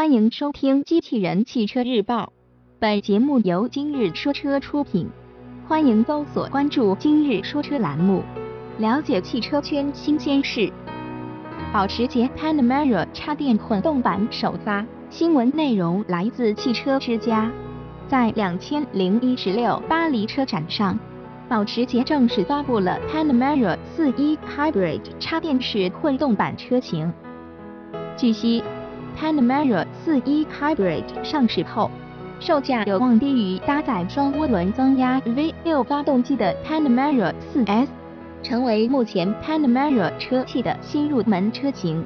欢迎收听《机器人汽车日报》，本节目由今日说车出品。欢迎搜索关注“今日说车”栏目，了解汽车圈新鲜事。保时捷 Panamera 插电混动版首发，新闻内容来自汽车之家。在两千零一十六巴黎车展上，保时捷正式发布了 Panamera 四一 Hybrid 插电式混动版车型。据悉，Panamera 四一 Hybrid 上市后，售价有望低于搭载双涡轮增压 V6 发动机的 Panamera 四 S，成为目前 Panamera 车系的新入门车型。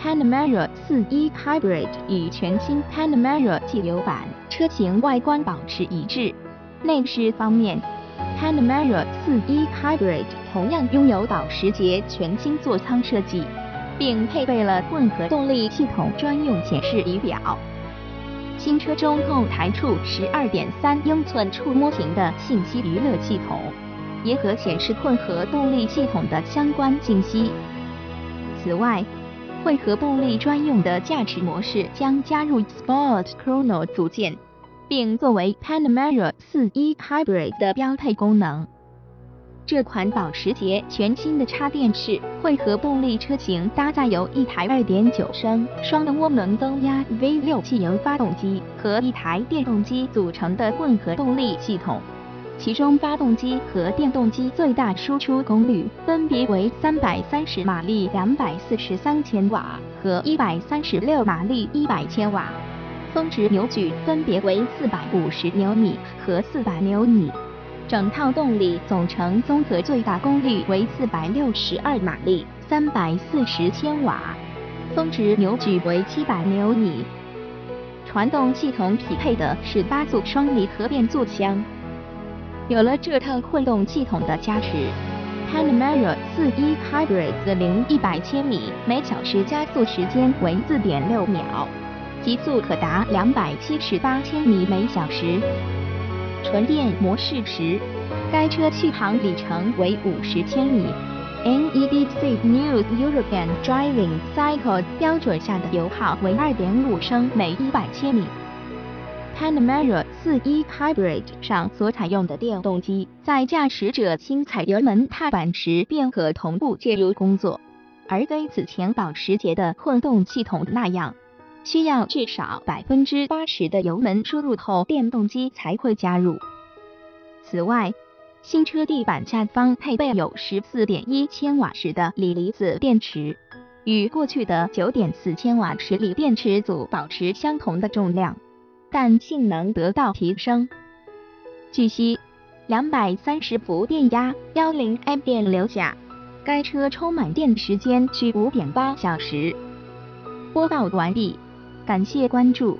Panamera 四一 Hybrid 与全新 Panamera 汽油版车型外观保持一致。内饰方面，Panamera 四一 Hybrid 同样拥有保时捷全新座舱设计，并配备了混合动力系统专用显示仪表。新车中后台处十二点三英寸触摸屏的信息娱乐系统，也可显示混合动力系统的相关信息。此外，混合动力专用的驾驶模式将加入 Sport Chrono 组件，并作为 Panamera 四一 Hybrid 的标配功能。这款保时捷全新的插电式混合动力车型搭载有一台2.9升双涡轮增压 V6 汽油发动机和一台电动机组成的混合动力系统。其中，发动机和电动机最大输出功率分别为三百三十马力、两百四十三千瓦和一百三十六马力、一百千瓦，峰值扭矩分别为四百五十牛米和四百牛米。整套动力总成综合最大功率为四百六十二马力、三百四十千瓦，峰值扭矩为七百牛米。传动系统匹配的是八速双离合变速箱。有了这套混动系统的加持，Panamera 四一 Hybrid 的零一百千米每小时加速时间为四点六秒，极速可达两百七十八千米每小时。纯电模式时，该车续航里程为五十千米。NEDC New European Driving Cycle 标准下的油耗为二点五升每一百千米。Panamera 四一 Hybrid 上所采用的电动机，在驾驶者轻踩油门踏板时便可同步介入工作，而非此前保时捷的混动系统那样，需要至少百分之八十的油门输入后，电动机才会加入。此外，新车地板下方配备有十四点一千瓦时的锂离子电池，与过去的九点四千瓦时锂电池组保持相同的重量。但性能得到提升。据悉，两百三十伏电压，幺零 A 电流下，该车充满电时间需五点八小时。播报完毕，感谢关注。